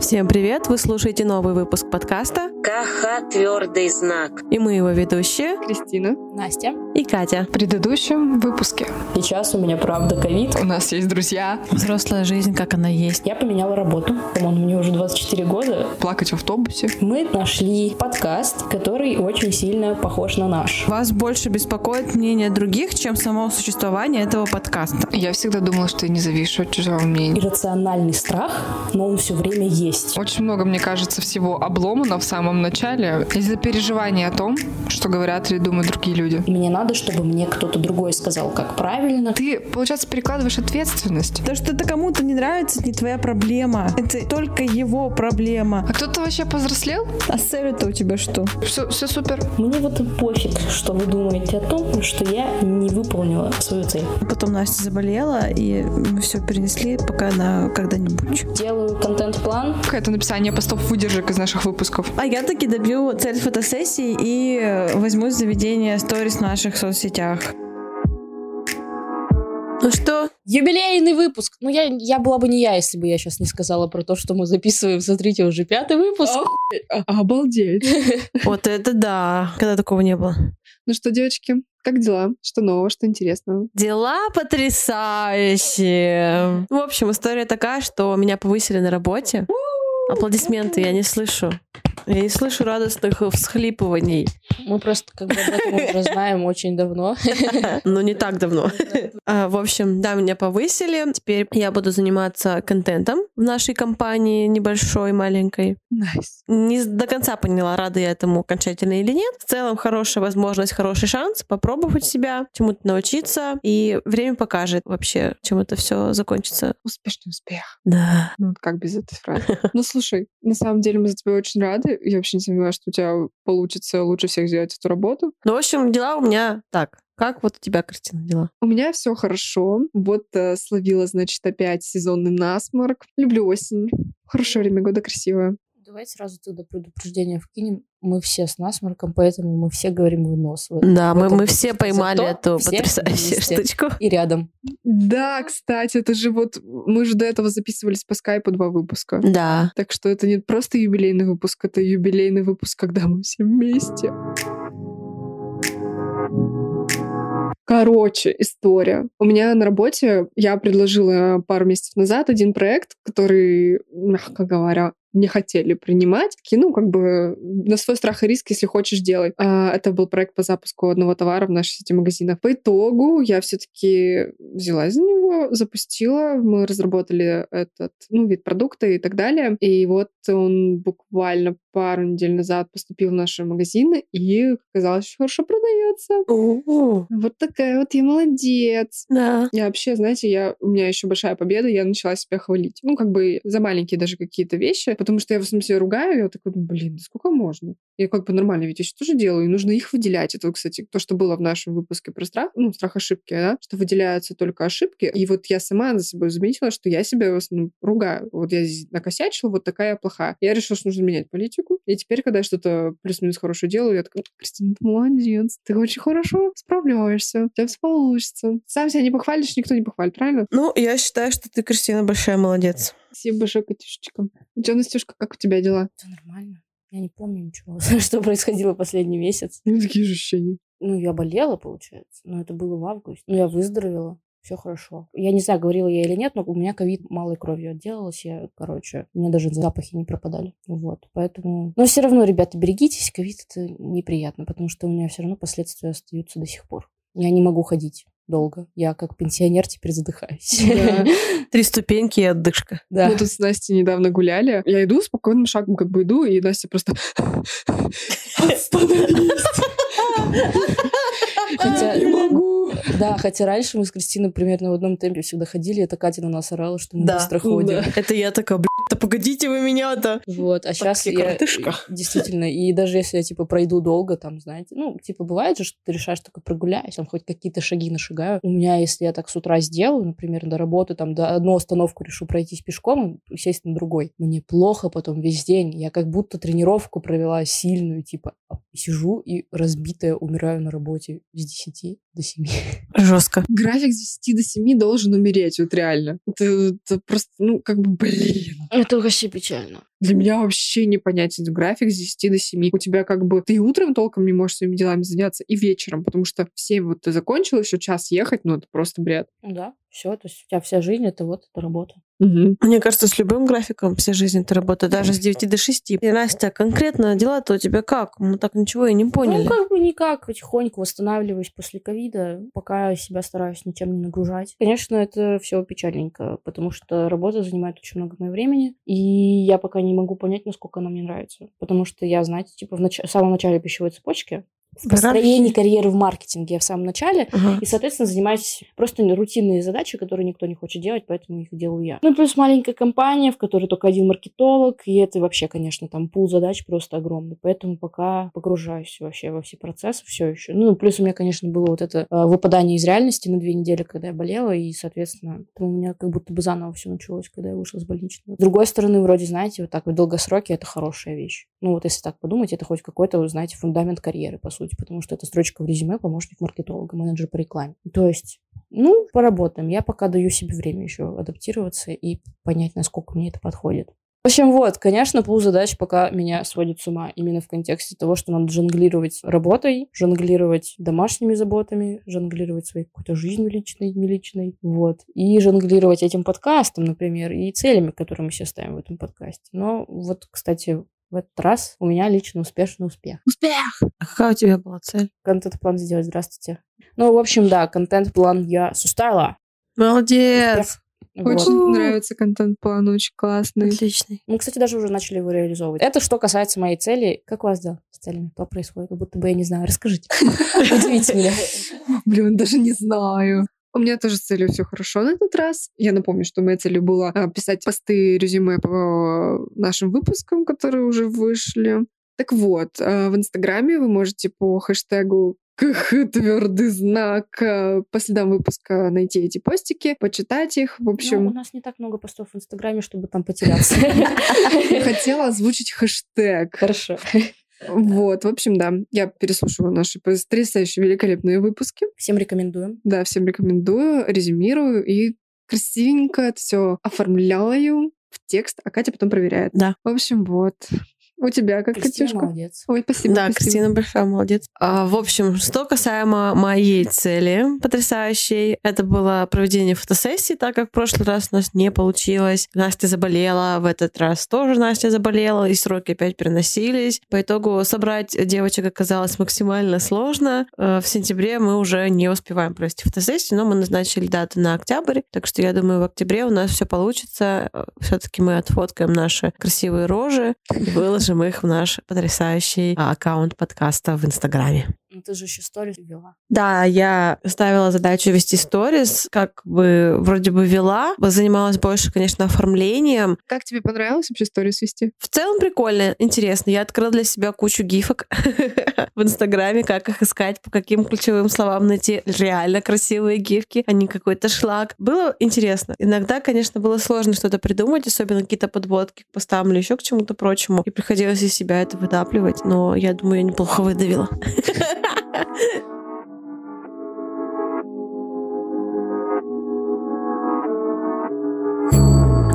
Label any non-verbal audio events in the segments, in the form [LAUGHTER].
Всем привет! Вы слушаете новый выпуск подкаста КХ «Твердый знак». И мы его ведущие Кристина, Настя и Катя. В предыдущем выпуске Сейчас у меня правда ковид. у нас есть друзья. Взрослая жизнь, как она есть. Я поменяла работу. По-моему, мне уже 24 года. Плакать в автобусе. Мы нашли подкаст, который очень сильно похож на наш. Вас больше беспокоит мнение других, чем само существование этого подкаста. Я всегда думала, что я не завишу от чужого мнения. Иррациональный страх, но он все время есть. Очень много, мне кажется, всего обломано в самом начале из-за переживания о том, что говорят или думают другие люди. Мне надо, чтобы мне кто-то другой сказал, как правильно. Ты, получается, перекладываешь ответственность. То, что это кому-то не нравится, это не твоя проблема. Это только его проблема. А кто-то вообще повзрослел? А с целью-то у тебя что? Все, все супер. Мне вот и пофиг, что вы думаете о том, что я не выполнила свою цель. Потом Настя заболела, и мы все перенесли пока на когда-нибудь. Делаю контент-план, Это написание постов выдержек из наших выпусков. А я таки добью цель фотосессии и э, возьмусь за ведение сторис в наших соцсетях. Ну что? Юбилейный выпуск. Ну, я, я была бы не я, если бы я сейчас не сказала про то, что мы записываем, смотрите, уже пятый выпуск. Обалдеть. [LAUGHS] Вот это да. Когда такого не было. Ну что, девочки, как дела? Что нового, что интересного? Дела потрясающие. В общем, история такая, что меня повысили на работе. Аплодисменты я не слышу. Я не слышу радостных всхлипываний. Мы просто как бы об этом уже [LAUGHS] знаем очень давно. [LAUGHS] Но не так давно. [LAUGHS] А, В общем, да, меня повысили. Теперь я буду заниматься контентом в нашей компании небольшой, маленькой. Nice. Не до конца поняла, рада я этому окончательно или нет. В целом, хорошая возможность, хороший шанс попробовать себя, чему-то научиться. И время покажет вообще, чем это все закончится. Успешный успех. Да. Ну, как без этой фразы? Ну, слушай, на самом деле мы за тебя очень рады. Я вообще не сомневаюсь, что у тебя получится лучше всех сделать эту работу. Ну, в общем, дела у меня так. Как вот у тебя, Кристина, дела? У меня все хорошо. Вот э, словила, значит, опять сезонный насморк. Люблю осень. Хорошее время года, красивое. Давайте сразу тогда предупреждение вкинем. Мы все с насморком, поэтому мы все говорим в нос. в- Да, мы, мы все поймали эту потрясающую вместе штучку. И рядом. Да, кстати, это же вот... Мы же до этого записывались по скайпу два выпуска. Да. Так что это не просто юбилейный выпуск, это юбилейный выпуск, когда мы все вместе. Короче, история. У меня на работе я предложила пару месяцев назад один проект, который, мягко говоря, не хотели принимать. Такие, ну, как бы на свой страх и риск, если хочешь, делай. А, это был проект по запуску одного товара в нашей сети магазинов. По итогу я все-таки взялась за него, запустила, мы разработали этот, ну, вид продукта и так далее. И вот он буквально пару недель назад поступил в наши магазины и, оказалось, очень хорошо продается. Вот такая вот я молодец. Да. Я вообще, знаете, я, у меня еще большая победа, я начала себя хвалить. Ну, как бы за маленькие даже какие-то вещи, потому что я в смысле ругаю, я такой, блин, сколько можно? Я как бы нормальные ведь вещи тоже делаю, и нужно их выделять. Это, кстати, то, что было в нашем выпуске про страх, ну, страх ошибки, да, что выделяются только ошибки. И вот я сама за собой заметила, что я себя в основном ругаю. Вот я здесь накосячила, вот такая я плохая. Я решила, что нужно менять политику. И теперь, когда я что-то плюс-минус хорошее делаю, я такая, Кристина, ты молодец, ты очень хорошо справляешься, у тебя все получится. Сам себя не похвалишь, никто не похвалит, правильно? Ну, я считаю, что ты, Кристина, большая молодец. Спасибо большое, Катюшечка. У тебя, Настюшка, как у тебя дела? Все нормально. Я не помню ничего, [LAUGHS] что происходило последний месяц. Ну, такие же ощущения. Ну, я болела, получается. Но это было в августе. Ну, я выздоровела. Все хорошо. Я не знаю, говорила я или нет, но у меня ковид малой кровью отделалась. Я, короче, у меня даже запахи не пропадали. Вот. Поэтому... Но все равно, ребята, берегитесь. Ковид это неприятно, потому что у меня все равно последствия остаются до сих пор. Я не могу ходить долго. Я как пенсионер теперь задыхаюсь. Да. [LAUGHS] Три ступеньки и отдышка. Да. Мы тут с Настей недавно гуляли. Я иду спокойным шагом, как бы иду, и Настя просто... [LAUGHS] Остановись! [LAUGHS] Хотя- Я не могу! Да, [LAUGHS] хотя раньше мы с Кристиной примерно в одном темпе всегда ходили, это Катя на нас орала, что мы Да, быстро ходим. да. Это я такая, да погодите вы меня-то. Вот, а сейчас все я... коротышка. Действительно, и даже если я, типа, пройду долго, там, знаете, ну, типа, бывает же, что ты решаешь только прогуляюсь, там, хоть какие-то шаги нашагаю. У меня, если я так с утра сделаю, например, до работы, там, до одну остановку решу пройтись пешком, и сесть на другой, мне плохо потом весь день. Я как будто тренировку провела сильную, типа, а сижу и разбитая умираю на работе с 10 до 7. Жестко. График с 10 до 7 должен умереть, вот реально. Это, это просто, ну, как бы, блин. Это вообще печально. Для меня вообще непонятен график с 10 до 7. У тебя как бы... Ты и утром толком не можешь своими делами заняться, и вечером, потому что в 7 вот ты закончил, еще час ехать, ну это просто бред. Ну да, все, то есть у тебя вся жизнь это вот эта работа. Мгм. Мне кажется, с любым графиком вся жизнь это работа, даже с 9 до 6. И, Настя, конкретно дела-то у тебя как? Мы так ничего и не поняли. Ну, как бы никак, потихоньку восстанавливаюсь после ковида, пока себя стараюсь ничем не нагружать. Конечно, это все печальненько, потому что работа занимает очень много моего времени, и я пока не могу понять, насколько она мне нравится. Потому что я, знаете, типа в, нач- в самом начале пищевой цепочки, в построении карьеры в маркетинге я в самом начале, Ага. и, соответственно, занимаюсь просто рутинные задачи, которые никто не хочет делать, поэтому их делаю я. Ну, и плюс маленькая компания, в которой только один маркетолог, и это вообще, конечно, там пул задач просто огромный. Поэтому пока погружаюсь вообще во все процессы все еще. Ну, и плюс у меня, конечно, было вот это э, выпадание из реальности на две недели, когда я болела, и, соответственно, у меня как будто бы заново все началось, когда я вышла с больничного. С другой стороны, вроде, знаете, вот так в долгосроке это хорошая вещь. Ну, вот если так подумать, это хоть какой-то, знаете, фундамент карьеры, по сути, потому что это строчка в резюме помощник маркетолога, менеджер по рекламе. То есть, ну, поработаем. Я пока даю себе время еще адаптироваться и понять, насколько мне это подходит. В общем, вот, конечно, пул задач пока меня сводит с ума именно в контексте того, что надо жонглировать работой, жонглировать домашними заботами, жонглировать своей какой-то жизнью личной, не личной, вот, и жонглировать этим подкастом, например, и целями, которые мы себе ставим в этом подкасте. Но вот, кстати, в этот раз у меня лично успешный успех. Успех! А какая у тебя была цель? Контент-план сделать, здравствуйте. Ну, в общем, да, контент-план я составила. Молодец! Очень Вот. нравится контент-план, очень классный. Отличный. Мы, кстати, даже уже начали его реализовывать. Это что касается моей цели. Как у вас дела с целями? Что происходит? Как будто бы я не знаю. Расскажите. [LAUGHS] Удивите меня. Блин, даже не знаю. У меня тоже с целью все хорошо на этот раз. Я напомню, что моей целью было а, писать посты резюме по нашим выпускам, которые уже вышли. Так вот, а, в Инстаграме вы можете по хэштегу КХ твердый знак по следам выпуска найти эти постики, почитать их. В Ну, у общем, нас не так много постов в Инстаграме, чтобы там потеряться. [LAUGHS] хотела озвучить хэштег. Хорошо. Вот, в общем, да, я переслушиваю наши потрясающие великолепные выпуски. Всем рекомендуем. Да, всем рекомендую, резюмирую и красивенько это все оформляю в текст, а Катя потом проверяет. Да. В общем, вот. У тебя как, Кристина Катюшка? молодец. Ой, спасибо. Да, спасибо. Кристина большая молодец. А, в общем, что касаемо моей цели потрясающей, это было проведение фотосессии, так как в прошлый раз у нас не получилось. Настя заболела, в этот раз тоже Настя заболела, и сроки опять переносились. По итогу собрать девочек оказалось максимально сложно. Э, В сентябре мы уже не успеваем провести фотосессию, но мы назначили дату на октябрь, так что я думаю, в октябре у нас все получится. Все-таки мы отфоткаем наши красивые рожи и выложим их в наш потрясающий а, аккаунт подкаста в Инстаграме. Ну, ты же еще сторис вела. Да, я ставила задачу вести сторис, как бы вроде бы вела, занималась больше, конечно, оформлением. Как тебе понравилось вообще сторис вести? В целом прикольно, интересно. Я открыла для себя кучу гифок [LAUGHS] в Инстаграме, как их искать, по каким ключевым словам найти реально красивые гифки, а не какой-то шлак. Было интересно. Иногда, конечно, было сложно что-то придумать, особенно какие-то подводки к постам или еще к чему-то прочему. И приходилось из себя это выдапливать, но я думаю, я неплохо выдавила. [LAUGHS]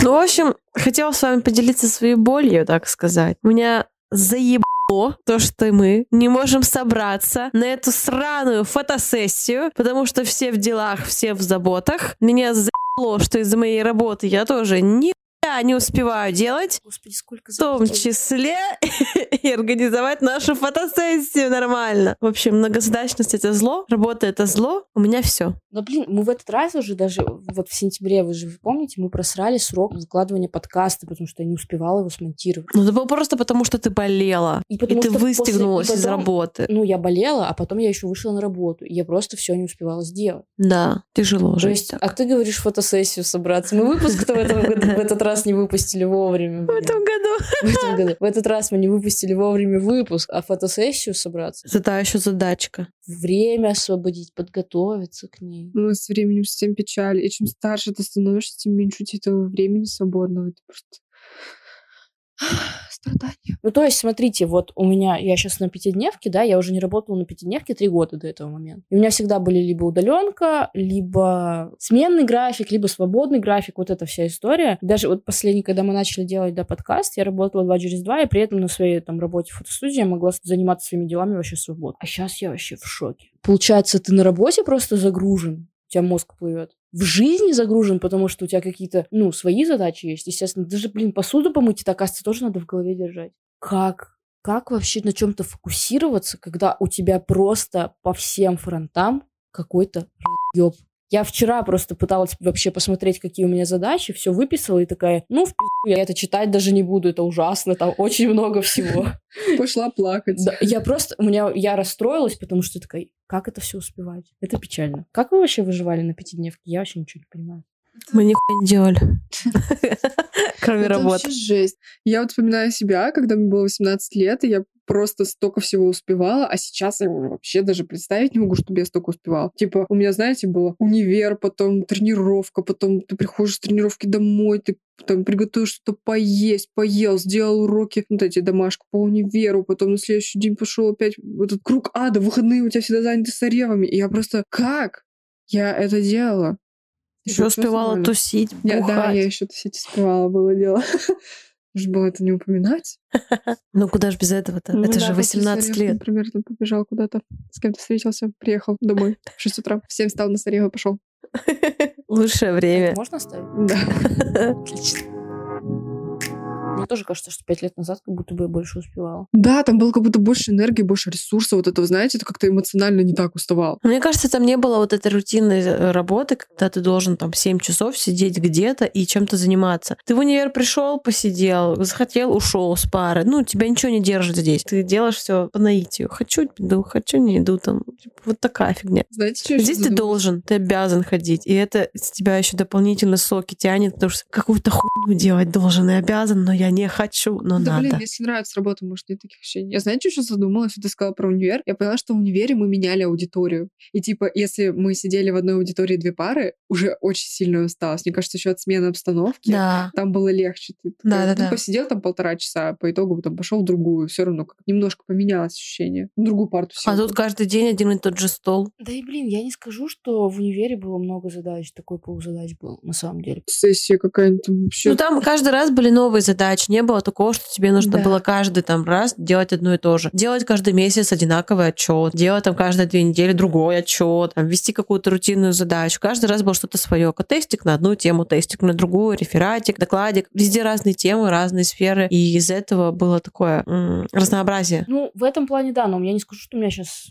Ну, в общем, хотела с вами поделиться своей болью, так сказать. Меня заебало то, что мы не можем собраться на эту сраную фотосессию, потому что все в делах, все в заботах. Меня заебало, что из-за моей работы я тоже ни хуя не успеваю делать, Господи, сколько в том числе [LAUGHS] и организовать нашу фотосессию нормально. В общем, многозадачность — это зло, работа — это зло. У меня все. Да блин, мы в этот раз уже даже вот в сентябре, вы же помните, мы просрали срок выкладывания подкаста, потому что я не успевала его смонтировать. Ну, это было просто потому, что ты болела. И И, ты после- выстегнулась и из потом- работы. Ну, я болела, а потом я еще вышла на работу, и я просто все не успевала сделать. Да, тяжело То жить есть, так. а ты говоришь фотосессию собраться. Мы выпуск-то в этот [LAUGHS] раз не выпустили вовремя. В этом году. В этом году. В этот раз мы не выпустили вовремя выпуск, а фотосессию собраться. Это еще задачка. Время освободить, подготовиться к ней. Ну, с временем совсем печаль. И чем старше ты становишься, тем меньше у тебя этого времени свободного. Это просто [SIGHS] страдания. Ну, то есть, смотрите, вот у меня, я сейчас на пятидневке, да, я уже не работала на пятидневке три года до этого момента. И у меня всегда были либо удаленка, либо сменный график, либо свободный график, вот эта вся история. Даже вот последний, когда мы начали делать, да, подкаст, я работала два через два, и при этом на своей там работе в фотостудии я могла заниматься своими делами вообще свободно. А сейчас я вообще в шоке. Получается, ты на работе просто загружен, у тебя мозг плывет. В жизни загружен, потому что у тебя какие-то, ну, свои задачи есть. Естественно, даже, блин, посуду помыть, это, оказывается, тоже надо в голове держать. Как? Как вообще на чем-то фокусироваться, когда у тебя просто по всем фронтам какой-то разъеб? Я вчера просто пыталась вообще посмотреть, какие у меня задачи, все выписала и такая, ну, в пизду, я это читать даже не буду, это ужасно, там очень много всего. [LAUGHS] Пошла плакать. Да, я просто, у меня, я расстроилась, потому что такая, как это все успевать? Это печально. Как вы вообще выживали на пятидневке? Я вообще ничего не понимаю. Мы нихуя не делали. [LAUGHS] Кроме Это работы. вообще жесть. Я вот вспоминаю себя, когда мне было 18 лет, и я просто столько всего успевала, а сейчас я уже вообще даже представить не могу, чтобы я столько успевала. Типа, у меня, знаете, было универ, потом тренировка, потом ты приходишь с тренировки домой, ты там приготовишь что-то поесть, поел, сделал уроки, вот эти домашку по универу, потом на следующий день пошел опять этот круг ада, выходные у тебя всегда заняты соревами. И я просто, как я это делала? Еще успевала просто тусить, я, да, бухать. я еще тусить успевала, было дело. [LAUGHS] Нужно было это не упоминать. [LAUGHS] Ну куда ж без этого-то? Ну Это да, же после 18 Сарев, лет. Например, там побежал куда-то, с кем-то встретился, приехал домой в 6 утра. В 7 встал на Сарева и пошел. [LAUGHS] Лучшее время. Можно оставить? Да. Отлично. Мне тоже кажется, что пять лет назад как будто бы я больше успевала. да, там было как будто больше энергии, больше ресурса вот этого, знаете, это как-то эмоционально не так уставал. Мне кажется, там не было вот этой рутинной э, работы, когда ты должен там 7 часов сидеть где-то и чем-то заниматься. Ты в универ пришел, посидел, захотел, ушел с пары. Ну, тебя ничего не держит здесь. Ты делаешь все по наитию. Хочу иду, хочу не иду. Там Типа, вот такая фигня. Знаете, что я Здесь ты задумалась? должен, ты обязан ходить. И это с тебя еще дополнительно соки тянет, потому что какую-то хуйню делать должен и обязан, но я не хочу, но Да, надо. блин, если нравится работа, может, нет таких ощущений. Я знаете, что задумалась? Ты сказала про универ. Я поняла, что в универе мы меняли аудиторию. И типа, если мы сидели в одной аудитории две пары, уже очень сильно усталось. Мне кажется, еще от смены обстановки. Да. Там было легче. Ты такая, Да-да-да. ну, посидел там полтора часа, по итогу там пошел в другую. Все равно как немножко поменялось ощущение. В другую парту сел. А тут каждый день один и тот же стол. Да и, блин, я не скажу, что в универе было много задач. Такой ползадач был, на самом деле. Сессия какая-нибудь вообще. Ну, там каждый раз были новые задачи. Не было такого, что тебе нужно Да. было каждый там раз делать одно и то же. Делать каждый месяц одинаковый отчет. Делать там каждые две недели другой отчет. Там, вести какую-то рутинную задачу. Каждый раз было что-то свое. Тестик на одну тему, тестик на другую, рефератик, докладик. Везде разные темы, разные сферы. И из этого было такое м, разнообразие. Ну, в этом плане, да, но я не скажу, что у меня сейчас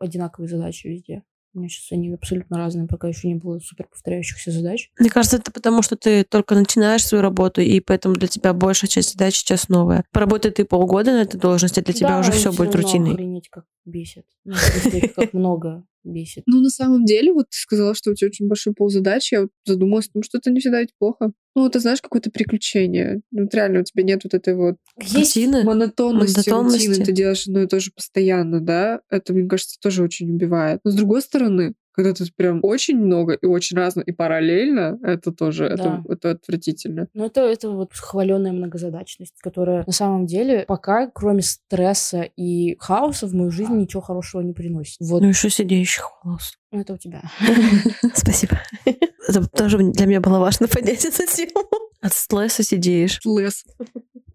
одинаковые задачи везде. У меня сейчас они абсолютно разные, пока еще не было супер повторяющихся задач. Мне кажется, это потому, что ты только начинаешь свою работу, и поэтому для тебя большая часть задач сейчас новая. Поработай ты полгода на этой должности, для тебя Да, уже все будет равно рутиной. Охренеть, как бесит. Ну, как много бесит. Ну, на самом деле, вот ты сказала, что у тебя очень большой пол задач. Я вот задумалась, ну, что это не всегда ведь плохо. Ну, это, знаешь, какое-то приключение. Ну, вот реально, у тебя нет вот этой вот Есть Рутины. монотонности, Монотонности. рутины. Ты делаешь одно и то же постоянно, да? Это, мне кажется, тоже очень убивает. Но, с другой стороны, когда тут прям очень много и очень разно, и параллельно, это тоже, это, это отвратительно. Ну, это, это вот хваленая многозадачность, которая на самом деле пока, кроме стресса и хаоса, в мою жизнь ничего хорошего не приносит. Вот Ну, еще сидящих волос. ну, это у тебя. [LAUGHS] Спасибо. Это тоже для меня было важно [LAUGHS] поднять эту тему. От стресса сидишь. Лес.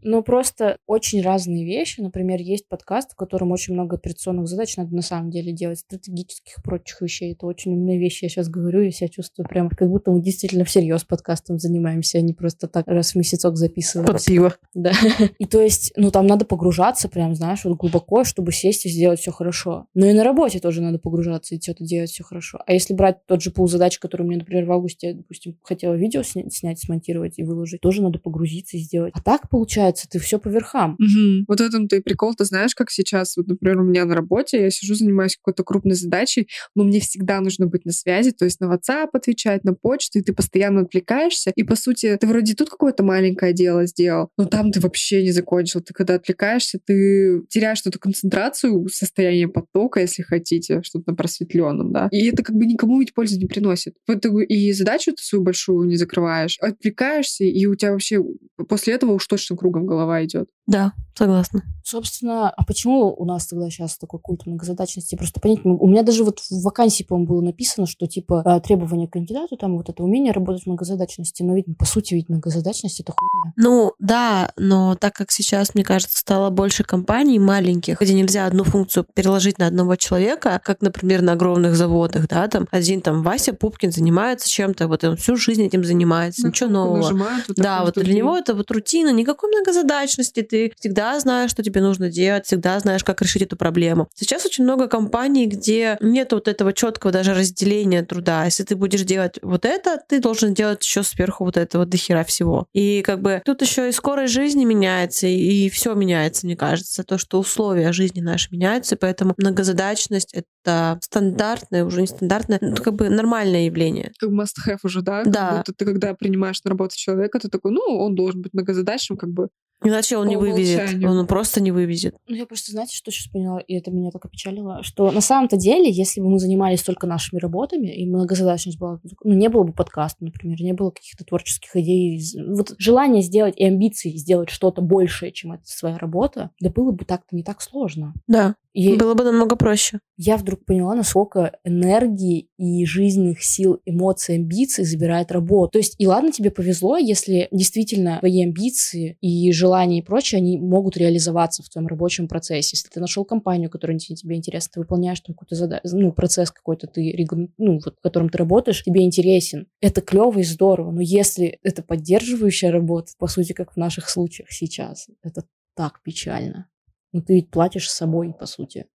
Но просто очень разные вещи. Например, есть подкаст, в котором очень много операционных задач надо на самом деле делать, стратегических и прочих вещей. Это очень умные вещи. Я сейчас говорю, я себя чувствую прям, как будто мы действительно всерьез подкастом занимаемся, а не просто так раз в месяцок записываем. Под пиво. Да. [LAUGHS] И то есть, ну, там надо погружаться прям, знаешь, вот глубоко, чтобы сесть и сделать все хорошо. Но и на работе тоже надо погружаться и что-то делать все хорошо. А если брать тот же пул задач, который мне, например, в августе, допустим, хотела видео сня- снять, смонтировать и выложить, тоже надо погрузиться и сделать. А так, получается, ты все по верхам. Мгм. Вот в этом-то и прикол. Ты знаешь, как сейчас, вот, например, у меня на работе, я сижу, занимаюсь какой-то крупной задачей, но мне всегда нужно быть на связи, то есть на WhatsApp отвечать, на почту, и ты постоянно отвлекаешься. И, по сути, ты вроде тут какое-то маленькое дело сделал, но там ты вообще не закончил. Ты когда отвлекаешься, ты теряешь эту концентрацию, состояние потока, если хотите, что-то на просветленном, да. И это как бы никому ведь пользы не приносит. Итоге и задачу ты свою большую не закрываешь, отвлекаешься, и у тебя вообще после этого уж точно кругом голова идет. Да, согласна. Собственно, а почему у нас тогда сейчас такой культ многозадачности? Просто понять, у меня даже вот в вакансии, по-моему, было написано, что типа э, требования к кандидату, там вот это умение работать в многозадачности, но ведь по сути ведь многозадачность это хуйня. Ну, да, но так как сейчас, мне кажется, стало больше компаний маленьких, где нельзя одну функцию переложить на одного человека, как, например, на огромных заводах, да, там один там Вася Пупкин занимается чем-то, вот он всю жизнь этим занимается, На ничего нового. нажимают, вот Да, вот для него это вот рутина, никакой многозадачности, ты всегда знаешь, что тебе нужно делать, всегда знаешь, как решить эту проблему. Сейчас очень много компаний, где нет вот этого четкого даже разделения труда. Если ты будешь делать вот это, ты должен делать еще сверху вот этого дохера всего. И как бы тут еще и скорость жизни меняется, и все меняется, мне кажется. То, что условия жизни наши меняются, поэтому многозадачность — это стандартное, уже не стандартное, ну, как бы нормальное явление. Как must-have уже, да? Как Да. будто ты когда принимаешь на работу человека, ты такой, ну, он должен быть многозадачным, как бы. Иначе он не вывезет. умолчанию. Он просто не вывезет. Ну, я просто, знаете, что сейчас поняла, и это меня так опечалило, что на самом-то деле, если бы мы занимались только нашими работами, и многозадачность была, ну, не было бы подкаста, например, не было каких-то творческих идей, вот желание сделать и амбиции сделать что-то большее, чем это своя работа, да было бы так-то не так сложно. Да, И было бы намного проще. я вдруг поняла, насколько энергии и жизненных сил, эмоций, амбиций забирает работа. То есть, и ладно, тебе повезло, если действительно твои амбиции и желания и прочее, они могут реализоваться в твоем рабочем процессе. Если ты нашел компанию, которая тебе интересна, ты выполняешь там какой-то зада- ну, процесс какой-то, ты, ну, вот, в котором ты работаешь, тебе интересен. Это клево и здорово, но если это поддерживающая работа, по сути, как в наших случаях сейчас, это так печально. Ну, ты ведь платишь собой, по сути.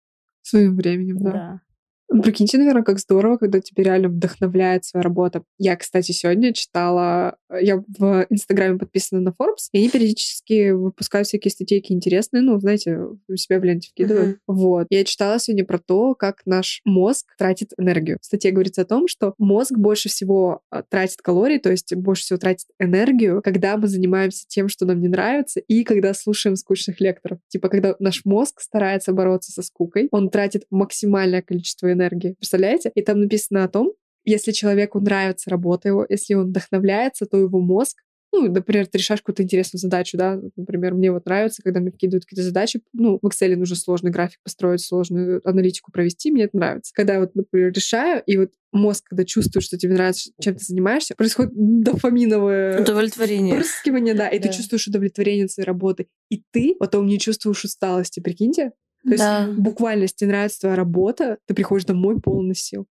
Своим временем, да. да. Прикиньте, наверное, как здорово, когда тебя реально вдохновляет своя работа. Я, кстати, сегодня читала... Я в Инстаграме подписана на Forbes, и они периодически выпускают всякие статейки интересные, ну, знаете, у себя в ленте вкидывают. Вот. Я читала сегодня про то, как наш мозг тратит энергию. В статье говорится о том, что мозг больше всего а, тратит калорий, то есть больше всего тратит энергию, когда мы занимаемся тем, что нам не нравится, и когда слушаем скучных лекторов. Типа, когда наш мозг старается бороться со скукой, он тратит максимальное количество энергии. Представляете? И там написано о том, если человеку нравится работа его, если он вдохновляется, то его мозг ну, например, ты решаешь какую-то интересную задачу, да, например, мне вот нравится, когда мне вкидывают какие-то задачи, ну, в Excel нужно сложный график построить, сложную аналитику провести, мне это нравится. Когда я вот, например, решаю, и вот мозг, когда чувствует, что тебе нравится, чем ты занимаешься, происходит дофаминовое Удовлетворение. впрыскивание, да, и ты Да. чувствуешь удовлетворение своей работы, и ты потом не чувствуешь усталости, прикиньте? То есть Да. буквально, если тебе нравится твоя работа, ты приходишь домой полный сил.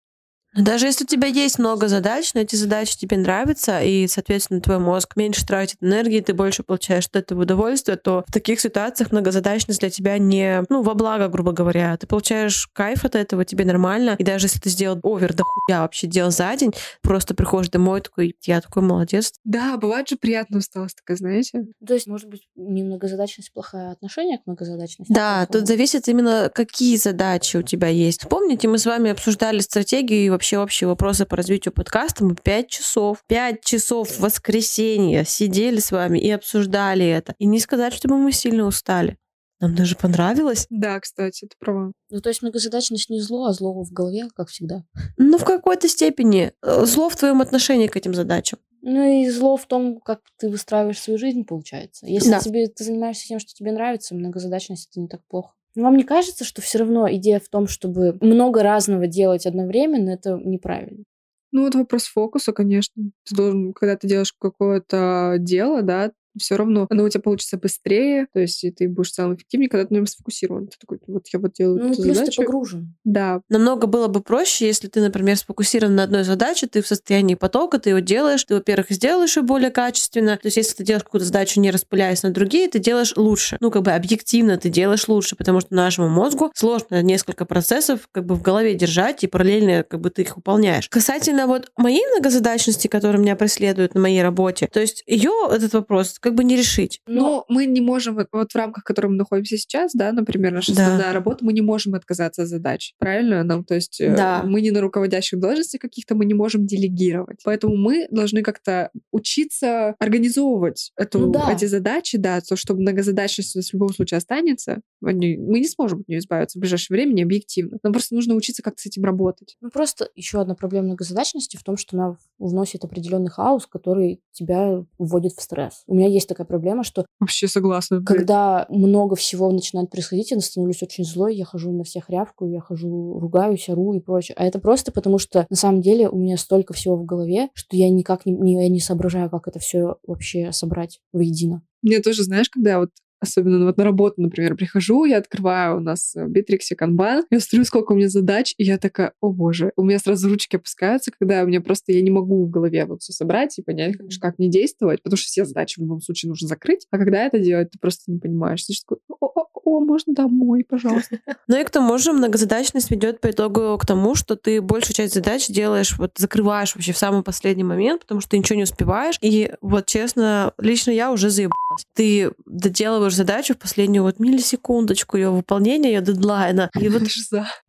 Но Даже если у тебя есть много задач, но эти задачи тебе нравятся, и, соответственно, твой мозг меньше тратит энергии, ты больше получаешь от этого удовольствия, то в таких ситуациях многозадачность для тебя не, ну, во благо, грубо говоря. Ты получаешь кайф от этого, тебе нормально. И даже если ты сделал овер до хуя вообще дел за день, просто приходишь домой такой, я такой молодец. Да, бывает же приятная усталость такая, знаете? То есть, может быть, не многозадачность плохая, а отношение к многозадачности. Да, плохое. тут зависит именно, какие задачи у тебя есть. Помните, мы с вами обсуждали стратегию и вообще общие вопросы по развитию подкаста. Мы пять часов, пять часов в воскресенье сидели с вами и обсуждали это. И не сказать, чтобы мы сильно устали. Нам даже понравилось. Да, кстати, ты права. Ну, то есть многозадачность не зло, а зло в голове, как всегда. Ну, в какой-то степени э, зло в твоем отношении к этим задачам. Ну и зло в том, как ты выстраиваешь свою жизнь, получается. Если Да. тебе ты занимаешься тем, что тебе нравится, многозадачность это не так плохо. Вам не кажется, что все равно идея в том, чтобы много разного делать одновременно, это неправильно? Ну, вот вопрос фокуса, конечно. Ты должен, когда ты делаешь какое-то дело, да, все равно оно у тебя получится быстрее, то есть и ты будешь самым эффективнее, когда ты на нем сфокусирован. Ты такой, вот я вот делаю Ну, эту плюс задачу. ты погружен. Да, Намного было бы проще, если ты, например, сфокусирован на одной задаче, ты в состоянии потока, ты его делаешь, ты, во-первых, сделаешь ее более качественно. То есть, если ты делаешь какую-то задачу, не распыляясь на другие, ты делаешь лучше. Ну, как бы объективно ты делаешь лучше, потому что нашему мозгу сложно несколько процессов как бы в голове держать, и параллельно как бы ты их выполняешь. Касательно вот моей многозадачности, которая меня преследует на моей работе, то есть ее этот вопрос как бы не решить. Но мы не можем, вот- в рамках, в которой мы находимся сейчас, да, например, наша Да. основная работа, мы не можем отказаться от задач, правильно? Нам, то есть э, Да. мы не на руководящих должностях каких-то, мы не можем делегировать. Поэтому мы должны как-то учиться организовывать эту, Ну да. эти задачи, да, то, чтобы многозадачность у нас в любом случае останется. Они- мы не сможем от нее избавиться в ближайшее время, не объективно. Нам просто нужно учиться как-то с этим работать. Ну, просто еще одна проблема многозадачности в том, что она вносит определенный хаос, который тебя вводит в стресс. У меня есть такая проблема, что Вообще согласна. когда много всего начинает происходить, я становлюсь очень злой, я хожу на всех рявку, я хожу, ругаюсь, ору и прочее. А это просто потому, что на самом деле у меня столько всего в голове, что я никак не, не, я не соображаю, как это все вообще собрать воедино. Мне тоже, знаешь, когда вот Особенно вот на работу, например, прихожу, я открываю у нас в Битриксе канбан, я смотрю, сколько у меня задач, и я такая, о боже, у меня сразу ручки опускаются, когда у меня просто, я не могу в голове вот все собрать и понять, как, как мне действовать, потому что все задачи в любом случае нужно закрыть, а когда это делать, ты просто не понимаешь. Ты такой, о, о, о, можно домой, пожалуйста. [LAUGHS] Ну и к тому же многозадачность ведет по итогу к тому, что ты большую часть задач делаешь, вот закрываешь вообще в самый последний момент, потому что ты ничего не успеваешь. И вот честно, лично я уже заебалась. Ты доделываешь задачу в последнюю вот миллисекундочку ее выполнения, ее дедлайна. И вот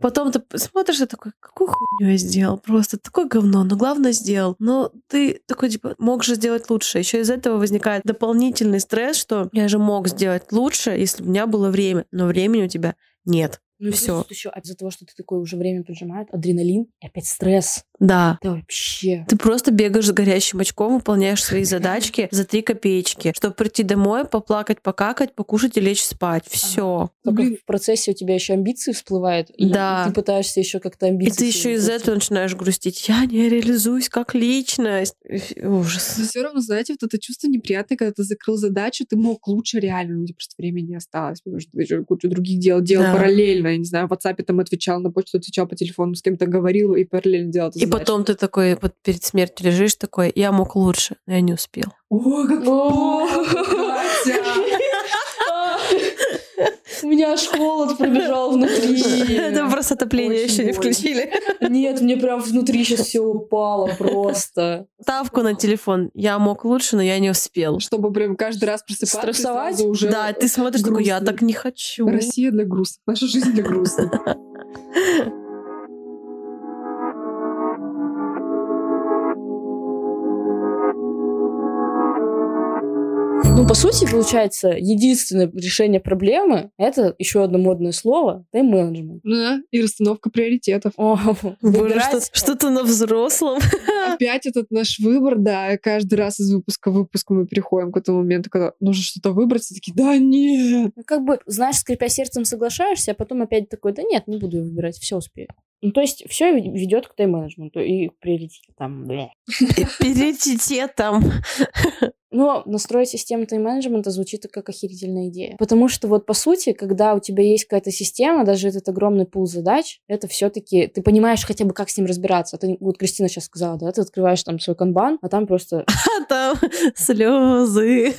потом ты смотришь и такой, какую хуйню я сделал? Просто такое говно, но главное сделал. Но ты такой, типа, мог же сделать лучше. Еще из этого возникает дополнительный стресс, что я же мог сделать лучше, если бы у меня было время. Но времени у тебя нет. Ну и Всё. плюс еще из-за того, что ты такой уже время поджимает, адреналин и опять стресс. Да. Да вообще. Ты просто бегаешь с горящим очком, выполняешь свои задачки за три копеечки, чтобы прийти домой, поплакать, покакать, покушать и лечь спать. Все. Только в процессе у тебя еще амбиции всплывают, и Да. ты пытаешься еще как-то И амбиции. ты еще из свои этого начинаешь грустить. Я не реализуюсь как личность. И Ужас. Но все равно, знаете, вот это чувство неприятное, когда ты закрыл задачу, ты мог лучше реально, но у тебя просто времени не осталось, потому что ты еще кучу других дел делал Да. параллельно. Я не знаю, в WhatsApp там отвечал, на почту отвечал по телефону, с кем-то говорил и параллельно делал эту И задачу. потом ты такой вот перед смертью лежишь такой, я мог лучше, но я не успел. О, как О! [LAUGHS] У меня аж холод пробежал внутри. Это просто отопление Очень еще не включили. Нет, мне прям внутри сейчас все упало просто. Ставку на телефон. Я мог лучше, но я не успел. Чтобы прям каждый раз просыпаться Стрессовать? уже... Да, ты смотришь такой, я так не хочу. Россия для грустных, наша жизнь для грустных. [LAUGHS] Ну, по сути, получается, единственное решение проблемы — это еще одно модное слово — тайм-менеджмент. Да, и расстановка приоритетов. О, Боже, выбирать- что- [LAUGHS] что-то на взрослом. [LAUGHS] Опять этот наш выбор, да, каждый раз из выпуска в выпуск мы переходим к этому моменту, когда нужно что-то выбрать, и такие, да нет. Ну, как бы, знаешь, скрипя сердцем соглашаешься, а потом опять такой, да нет, не буду выбирать, все успею. Ну, то есть все ведет к тайм-менеджменту и к приоритетам. Бля. Приоритетом. Но настроить систему тайм-менеджмента звучит как охерительная идея. Потому что вот по сути, когда у тебя есть какая-то система, даже этот огромный пул задач, это все-таки ты понимаешь хотя бы, как с ним разбираться. А ты, вот Кристина сейчас сказала, да, ты открываешь там свой канбан, а там просто, [LAUGHS] А там слезы.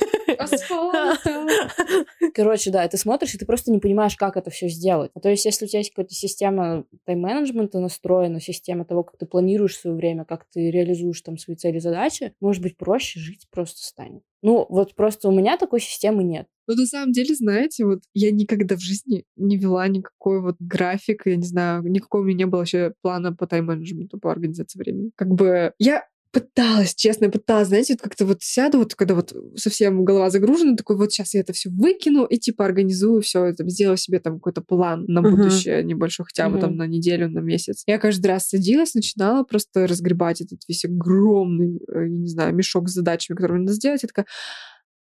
Короче, да, ты смотришь, и ты просто не понимаешь, как это все сделать. А то есть, если у тебя есть какая-то система тайм-менеджмента настроена, система того, как ты планируешь свое время, как ты реализуешь там свои цели, задачи, может быть, проще жить просто станет. Ну, вот просто у меня такой системы нет. Но на самом деле, знаете, вот я никогда в жизни не вела никакой вот график, я не знаю, никакого у меня не было вообще плана по тайм-менеджменту, по организации времени. Как бы я пыталась, честно, пыталась, знаете, вот как-то вот сяду, вот когда вот совсем голова загружена, такой вот сейчас я это все выкину и типа организую все это, сделаю себе там какой-то план на будущее небольшой, хотя бы там Мгм. на неделю, на месяц. Я каждый раз садилась, начинала просто разгребать этот весь огромный, э, я не знаю, мешок с задачами, которые надо сделать. Я такая,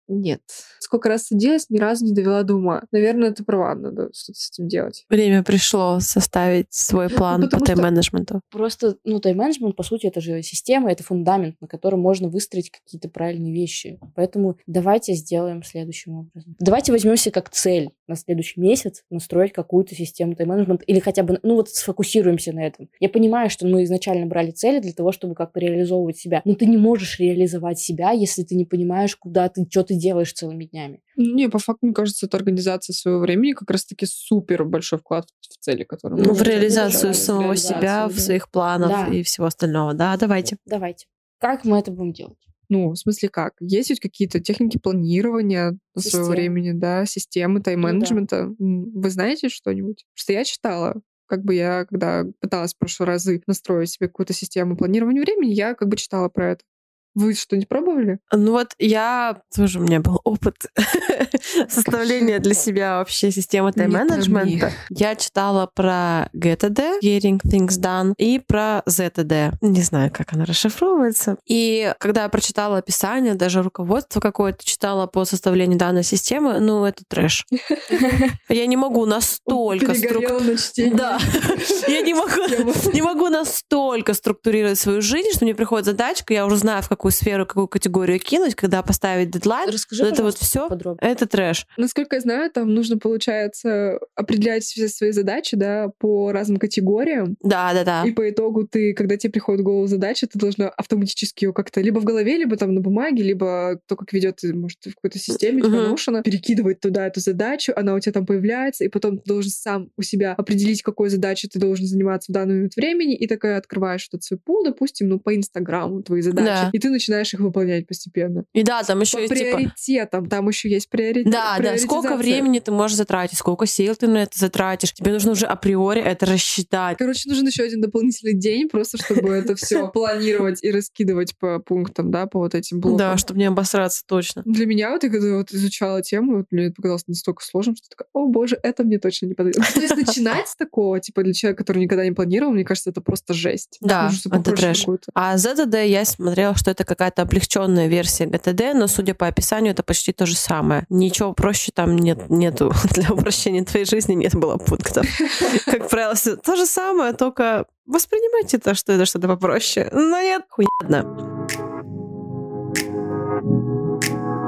нет. Сколько раз садилась, ни разу не довела до ума. Наверное, ты права, надо что-то с этим делать. Время пришло составить свой план по потому что- тайм-менеджменту. Просто, ну, тайм-менеджмент, по сути, это же система, это фундамент, на котором можно выстроить какие-то правильные вещи. Поэтому давайте сделаем следующим образом. Давайте возьмемся как цель на следующий месяц настроить какую-то систему тайм-менеджмента или хотя бы, ну, вот сфокусируемся на этом. Я понимаю, что мы изначально брали цели для того, чтобы как-то реализовывать себя, но ты не можешь реализовать себя, если ты не понимаешь, куда ты, что ты делаешь целыми днями. Не, по факту, мне кажется, это организация своего времени как раз-таки супер большой вклад в цели, которые мы Ну, в реализацию реализовать. самого реализацию, себя, в да. своих планов Да. и всего остального. Да, давайте. Давайте. Как мы это будем делать? Ну, в смысле как? Есть ведь какие-то техники планирования своего Системы. времени, да, системы тайм-менеджмента. М, Вы знаете что-нибудь? Что я читала. Как бы я, когда пыталась в прошлые разы настроить себе какую-то систему планирования времени, я как бы читала про это. Вы что, не пробовали? Ну вот я тоже у меня был опыт [LAUGHS] составления для себя вообще системы Не тайм-менеджмента. Я читала про GTD, Getting Things Done, и про ZTD. Не знаю, как она расшифровывается. И когда я прочитала описание, даже руководство какое-то читала по составлению данной системы, ну, это трэш. [LAUGHS] Я не могу настолько струк-. Да. [LAUGHS] Я не могу, настолько структурировать свою жизнь, что мне приходит задачка, я уже знаю, в какую сферу, какую категорию кинуть, когда поставить дедлайн. Расскажи, Вот это вот все, подробнее. это трэш. Насколько я знаю, там нужно, получается, определять все свои задачи, да, по разным категориям. Да, да, да. И по итогу ты, когда тебе приходит в голову задача, ты должна автоматически ее как-то либо в голове, либо там на бумаге, либо то, как ведет, может, в какой-то системе, типа Мгм. Notion, перекидывать туда эту задачу, она у тебя там появляется, и потом ты должен сам у себя определить, какой задачей ты должен заниматься в данный момент времени, и такая открываешь этот свой пул, допустим, ну, по Инстаграму твои задачи, Да. и ты начинаешь их выполнять постепенно. И да, там еще По и типа... приоритетам, там еще есть приоритет. Да, да, сколько времени ты можешь затратить, сколько сил ты на это затратишь. Тебе нужно уже априори это рассчитать. Короче, нужен еще один дополнительный день, просто чтобы это [LAUGHS] все планировать и раскидывать по пунктам, да, по вот этим блокам. Да, чтобы не обосраться точно. Для меня, вот я когда вот изучала тему, вот мне это показалось настолько сложным, что такая, о боже, это мне точно не подойдет. То есть начинать с такого, типа для человека, который никогда не планировал, мне кажется, это просто жесть. Да, это трэш. А ZTD я смотрела, что это какая-то облегченная версия GTD, но судя по описанию, это почти то же самое. Ничего проще там нет, нету. [LAUGHS] Для упрощения твоей жизни нет было пунктов. [LAUGHS] Как правило, всё то же самое, только воспринимайте то, что это что-то попроще. Но нет, хуйня.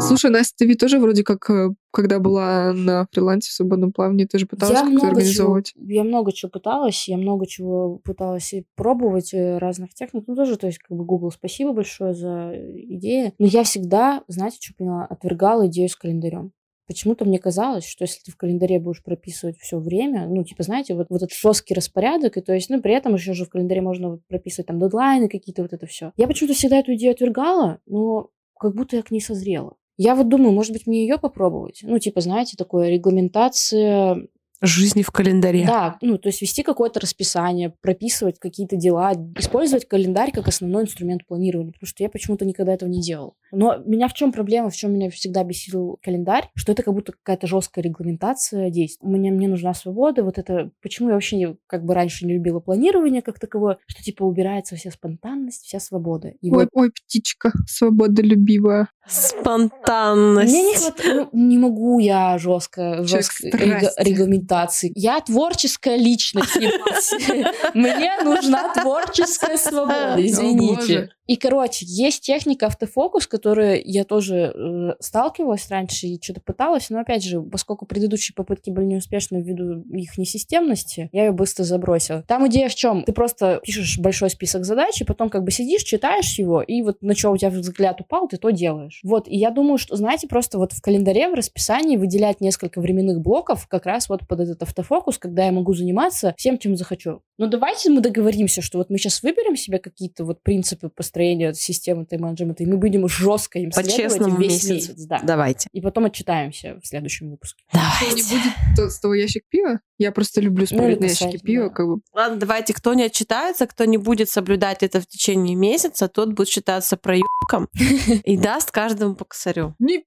Слушай, Настя, ты ведь тоже вроде как, э, когда была на фрилансе в свободном плавании, ты же пыталась как-то много, чего, организовывать. я много чего пыталась, я много чего пыталась и пробовать, э, разных техник. Ну, тоже, то есть, как бы, Google, спасибо большое за идеи. Но я всегда, знаете, что поняла, отвергала идею с календарем. Почему-то мне казалось, что если ты в календаре будешь прописывать все время, ну, типа, знаете, вот, вот этот жесткий распорядок, и то есть, ну, при этом еще же в календаре можно прописывать там дедлайны какие-то, вот это все. Я почему-то всегда эту идею отвергала, но как будто я к ней созрела. Я вот думаю, может быть, мне ее попробовать? Ну, типа, знаете, такое регламентация Жизни в календаре. да, ну, то есть вести какое-то расписание, прописывать какие-то дела, использовать календарь как основной инструмент планирования, потому что я почему-то никогда этого не делал. Но меня в чем проблема, в чем меня всегда бесил календарь, что это как будто какая-то жесткая регламентация действий. Мне, мне нужна свобода, вот это, почему я вообще не, как бы раньше не любила планирование как таковое, что типа убирается вся спонтанность, вся свобода. И Ой, вот ой, птичка, свободолюбивая. Спонтанность. Мне не хватает, ну, не могу я жестко, жестко страсти. регламентации. Я творческая личность. [LAUGHS] Мне нужна творческая свобода, извините. И, короче, есть техника автофокус, которую я тоже э, сталкивалась раньше и что-то пыталась, но, опять же, поскольку предыдущие попытки были неуспешны ввиду их несистемности, я ее быстро забросила. Там идея в чем? Ты просто пишешь большой список задач, и потом как бы сидишь, читаешь его, и вот на что у тебя взгляд упал, ты то делаешь. Вот, и я думаю, что, знаете, просто вот в календаре, в расписании выделять несколько временных блоков как раз вот под этот автофокус, когда я могу заниматься всем, чем захочу. Но давайте мы договоримся, что вот мы сейчас выберем себе какие-то вот принципы построения системы тайм-менеджмента, и мы будем жестко им следовать весь месяц. месяц. Да. Давайте. И потом отчитаемся в следующем выпуске. Не Давайте. будет то- с того ящик пива? Я просто люблю Ну, смотреть или на ящики касательно, пива, да. как бы Ладно, давайте, кто не отчитается, кто не будет соблюдать это в течение месяца, тот будет считаться проебком [LAUGHS] и даст каждому по косарю. Ни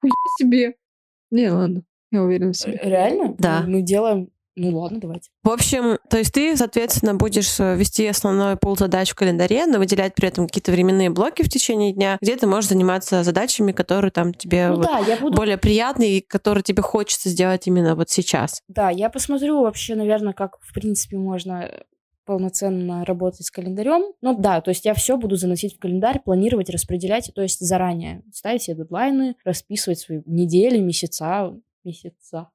хуя себе. Не, ладно. Я уверена в себе. Реально? Да. Мы делаем... Ну ладно, давайте. В общем, то есть ты, соответственно, будешь э, вести основной пул задач в календаре, но выделять при этом какие-то временные блоки в течение дня, где ты можешь заниматься задачами, которые там тебе Ну вот да, я буду... более приятные и которые тебе хочется сделать именно вот сейчас. Да, я посмотрю вообще, наверное, как, в принципе, можно полноценно работать с календарем. Ну да, то есть я все буду заносить в календарь, планировать, распределять, то есть заранее ставить себе дедлайны, расписывать свои недели, месяца, месяца.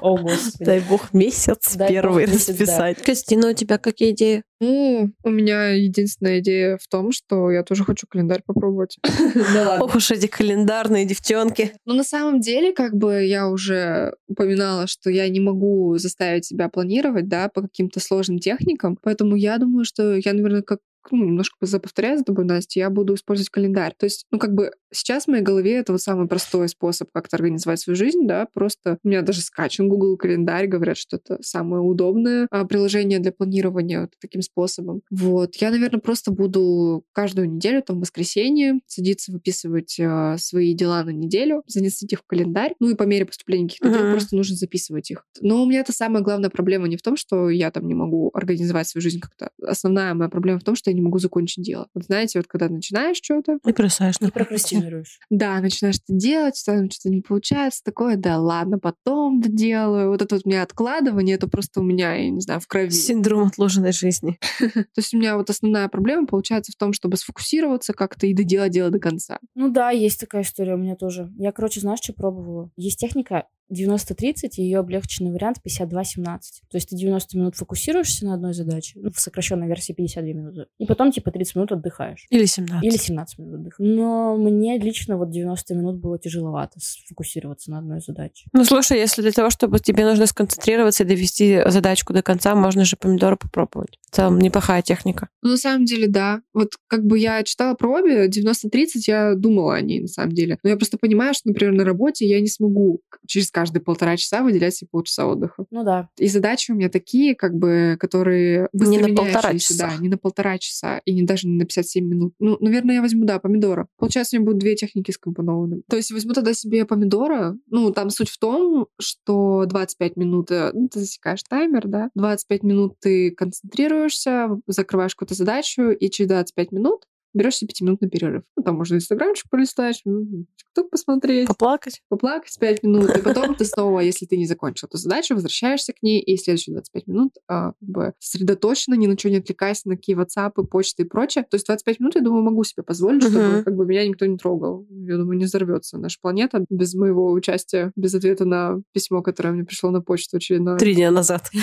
О, господи. Дай бог месяц Дай бог первый месяц, да. расписать. Костина, у тебя какие идеи? Ну, у меня единственная идея в том, что я тоже хочу календарь попробовать. Да [LAUGHS] ладно. Ох уж эти календарные девчонки. Но на самом деле, как бы я уже упоминала, что я не могу заставить себя планировать, да, по каким-то сложным техникам. Поэтому я думаю, что я, наверное, как ну, немножко заповторяю за тобой, Настя, я буду использовать календарь. То есть, ну, как бы сейчас в моей голове это вот самый простой способ как-то организовать свою жизнь, да, просто у меня даже скачан Google календарь, говорят, что это самое удобное а, приложение для планирования вот таким способом. Вот. Я, наверное, просто буду каждую неделю, там, в воскресенье, садиться выписывать э, свои дела на неделю, заносить их в календарь, ну, и по мере поступления каких-то uh-huh. дел просто нужно записывать их. Но у меня это самая главная проблема не в том, что я там не могу организовать свою жизнь как-то. Основная моя проблема в том, что я не могу закончить дело. Вот знаете, вот когда начинаешь что-то... И бросаешь на прокрастинируешь. [LAUGHS] Да, начинаешь это делать, там что-то не получается, такое, да ладно, потом доделаю. Вот это вот у меня откладывание, это просто у меня, я не знаю, в крови. Синдром отложенной жизни. [LAUGHS] То есть у меня вот основная проблема получается в том, чтобы сфокусироваться как-то и доделать дело до конца. Ну да, есть такая история у меня тоже. Я, короче, знаешь, что пробовала? Есть техника 90-30 и ее облегченный вариант 52-17. То есть ты 90 минут фокусируешься на одной задаче, ну, в сокращенной версии 52 минуты, и потом типа 30 минут отдыхаешь. Или 17. Или 17 минут отдыхаешь. Но мне лично вот 90 минут было тяжеловато сфокусироваться на одной задаче. Ну, слушай, если для того, чтобы тебе нужно сконцентрироваться и довести задачку до конца, можно же помидоры попробовать. В целом, неплохая техника. Ну, на самом деле, да. Вот как бы я читала про обе, 90-30 я думала о ней, на самом деле. Но я просто понимаю, что, например, на работе я не смогу через каждые полтора часа выделять себе полчаса отдыха. Ну да. И задачи у меня такие, как бы, которые не на полтора часа. Да, не на полтора часа и не даже не на 57 минут. Ну, наверное, я возьму, да, помидора. Получается, у меня будут две техники скомпонованы. То есть возьму тогда себе помидора. Ну, там суть в том, что 25 минут, э, ну, ты засекаешь таймер, да, 25 минут ты концентрируешься, закрываешь какую-то задачу, и через 25 минут берешь себе пятиминутный перерыв. Ну, там можно инстаграмчик полистать, тикток посмотреть. Поплакать. Поплакать 5 минут. И потом ты снова, если ты не закончил эту задачу, возвращаешься к ней, и следующие 25 минут а, как бы сосредоточенно, ни на что не отвлекаясь, на какие WhatsApp, почты и прочее. То есть 25 минут, я думаю, могу себе позволить, чтобы uh-huh. как бы меня никто не трогал. Я думаю, не взорвется наша планета без моего участия, без ответа на письмо, которое мне пришло на почту очередное. Три дня назад. [LAUGHS]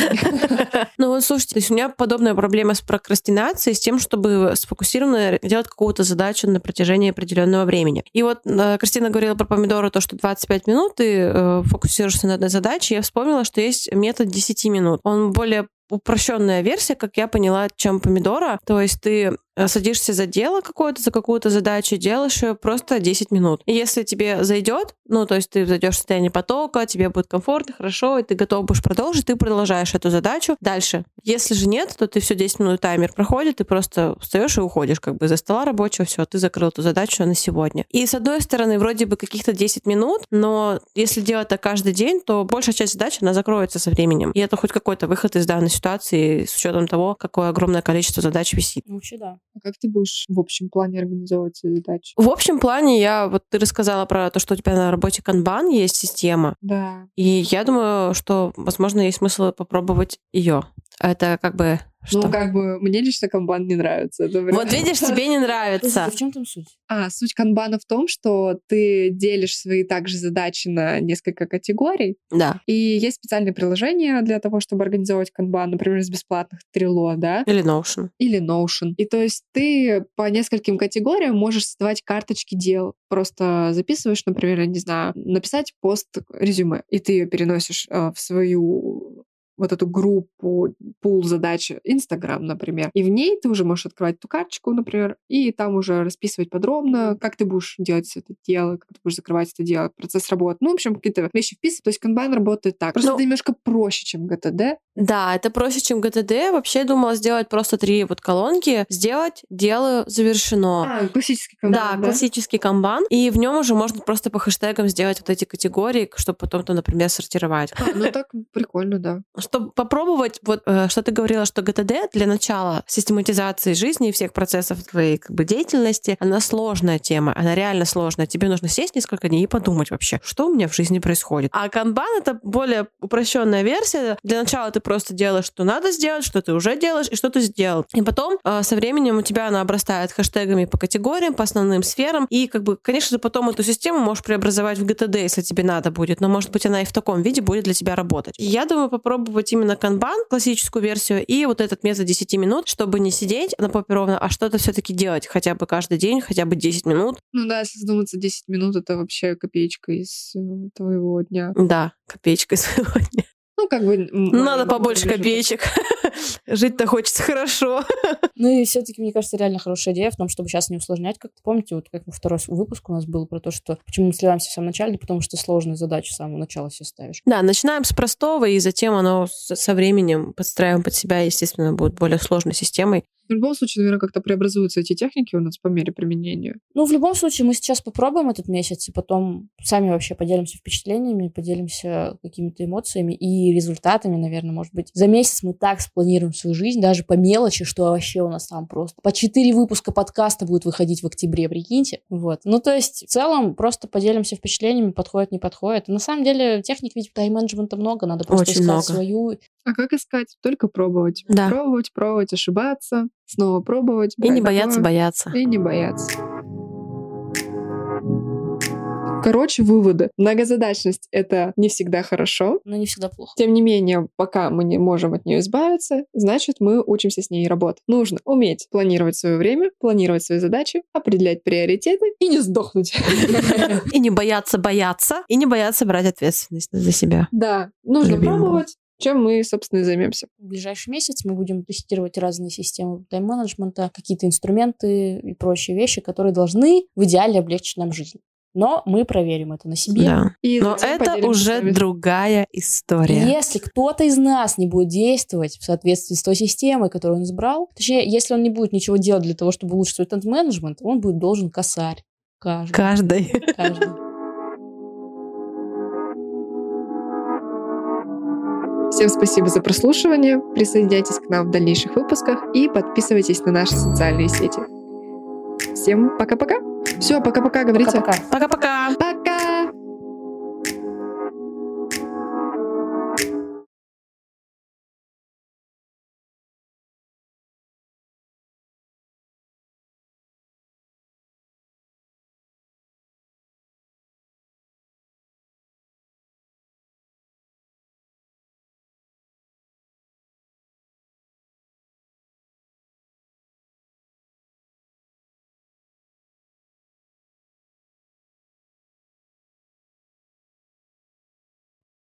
Ну вот, слушайте, у меня подобная проблема с прокрастинацией, с тем, чтобы сфокусированно делать какую-то задачу на протяжении определенного времени. И вот э, Кристина говорила про помидоры, то, что 25 минут ты э, фокусируешься на одной задаче. Я вспомнила, что есть метод 10 минут. Он более упрощенная версия, как я поняла, чем помидора. То есть ты Э, садишься за дело какое-то, за какую-то задачу, делаешь ее просто 10 минут. И если тебе зайдет, ну, то есть ты зайдешь в состояние потока, тебе будет комфортно, хорошо, и ты готов будешь продолжить, ты продолжаешь эту задачу дальше. Если же нет, то ты все 10 минут таймер проходит, ты просто встаешь и уходишь как бы за стола рабочего, все, ты закрыл эту задачу на сегодня. И с одной стороны, вроде бы каких-то 10 минут, но если делать это каждый день, то большая часть задач, она закроется со временем. И это хоть какой-то выход из данной ситуации с учетом того, какое огромное количество задач висит. Вообще да. А как ты будешь в общем плане организовывать свои задачи? В общем плане я, вот ты рассказала про то, что у тебя на работе канбан есть система. Да. И я думаю, что, возможно, есть смысл попробовать ее. Это как бы что? Ну, как бы, мне лично канбан не нравится. Это вот видишь, тебе не нравится. В чем там суть? А, суть канбана в том, что ты делишь свои также задачи на несколько категорий. Да. И есть специальные приложения для того, чтобы организовать канбан, например, из бесплатных Trello, да? Или Notion. Или Notion. И то есть ты по нескольким категориям можешь создавать карточки дел. Просто записываешь, например, я не знаю, написать пост резюме, и ты ее переносишь э, в свою вот эту группу, пул задачи Инстаграм, например. И в ней ты уже можешь открывать ту карточку, например, и там уже расписывать подробно, как ты будешь делать это дело, как ты будешь закрывать это дело, процесс работы. Ну, в общем, какие-то вещи вписывать. То есть канбан работает так. Просто Но... это немножко проще, чем ГТД. Да, это проще, чем ГТД. Вообще думала сделать просто три вот колонки. Сделать, делаю, завершено. А, классический канбан. Да, да? классический канбан. И в нем уже можно просто по хэштегам сделать вот эти категории, чтобы потом там, например, сортировать. А, ну [LAUGHS] так прикольно, да чтобы попробовать, вот э, что ты говорила, что ГТД для начала систематизации жизни и всех процессов твоей как бы, деятельности, она сложная тема, она реально сложная. Тебе нужно сесть несколько дней и подумать вообще, что у меня в жизни происходит. А канбан — это более упрощенная версия. Для начала ты просто делаешь, что надо сделать, что ты уже делаешь и что ты сделал. И потом э, со временем у тебя она обрастает хэштегами по категориям, по основным сферам. И, как бы, конечно, ты потом эту систему можешь преобразовать в ГТД, если тебе надо будет. Но, может быть, она и в таком виде будет для тебя работать. я думаю, попробовать именно канбан, классическую версию, и вот этот метод 10 минут, чтобы не сидеть на попе ровно, а что-то все-таки делать хотя бы каждый день, хотя бы 10 минут. Ну да, если задуматься, 10 минут это вообще копеечка из э, твоего дня. Да, копеечка из своего [LAUGHS] дня. Ну, как бы... Надо побольше копеечек. [LAUGHS] Жить-то хочется хорошо. [LAUGHS] Ну и все-таки, мне кажется, реально хорошая идея в том, чтобы сейчас не усложнять. Как-то помните, вот как второй выпуск у нас был про то, что почему мы сливаемся в самом начале, потому что сложные задачи с самого начала себе ставишь. Да, начинаем с простого, и затем оно со временем подстраиваем под себя, естественно, будет более сложной системой. В любом случае, наверное, как-то преобразуются эти техники у нас по мере применения. Ну, в любом случае, мы сейчас попробуем этот месяц, и потом сами вообще поделимся впечатлениями, поделимся какими-то эмоциями и результатами, наверное, может быть. За месяц мы так спланируем свою жизнь, даже по мелочи, что вообще у нас там просто по четыре выпуска подкаста будет выходить в октябре, прикиньте. Вот. Ну, то есть, в целом, просто поделимся впечатлениями, подходит, не подходит. И на самом деле, техник ведь тайм-менеджмента много, надо просто Очень искать много. свою. А как искать? Только пробовать. Да. Пробовать, пробовать, ошибаться, снова пробовать. И не бояться такое. бояться. И не бояться. Короче, выводы. Многозадачность — это не всегда хорошо. Но не всегда плохо. Тем не менее, пока мы не можем от нее избавиться, значит, мы учимся с ней работать. Нужно уметь планировать свое время, планировать свои задачи, определять приоритеты и не сдохнуть. [LAUGHS] И не бояться бояться, и не бояться брать ответственность за себя. Да, нужно пробовать, чем мы, собственно, и займемся. В ближайший месяц мы будем тестировать разные системы тайм-менеджмента, какие-то инструменты и прочие вещи, которые должны в идеале облегчить нам жизнь. Но мы проверим это на себе. Да. И Но это уже вами. другая история. Если кто-то из нас не будет действовать в соответствии с той системой, которую он избрал, точнее, если он не будет ничего делать для того, чтобы улучшить свой тайм-менеджмент, он будет должен косарь. Каждый. Каждый. Каждый. Всем спасибо за прослушивание. Присоединяйтесь к нам в дальнейших выпусках и подписывайтесь на наши социальные сети. Всем пока-пока. Все, пока-пока, говорите. Пока-пока. Пока-пока.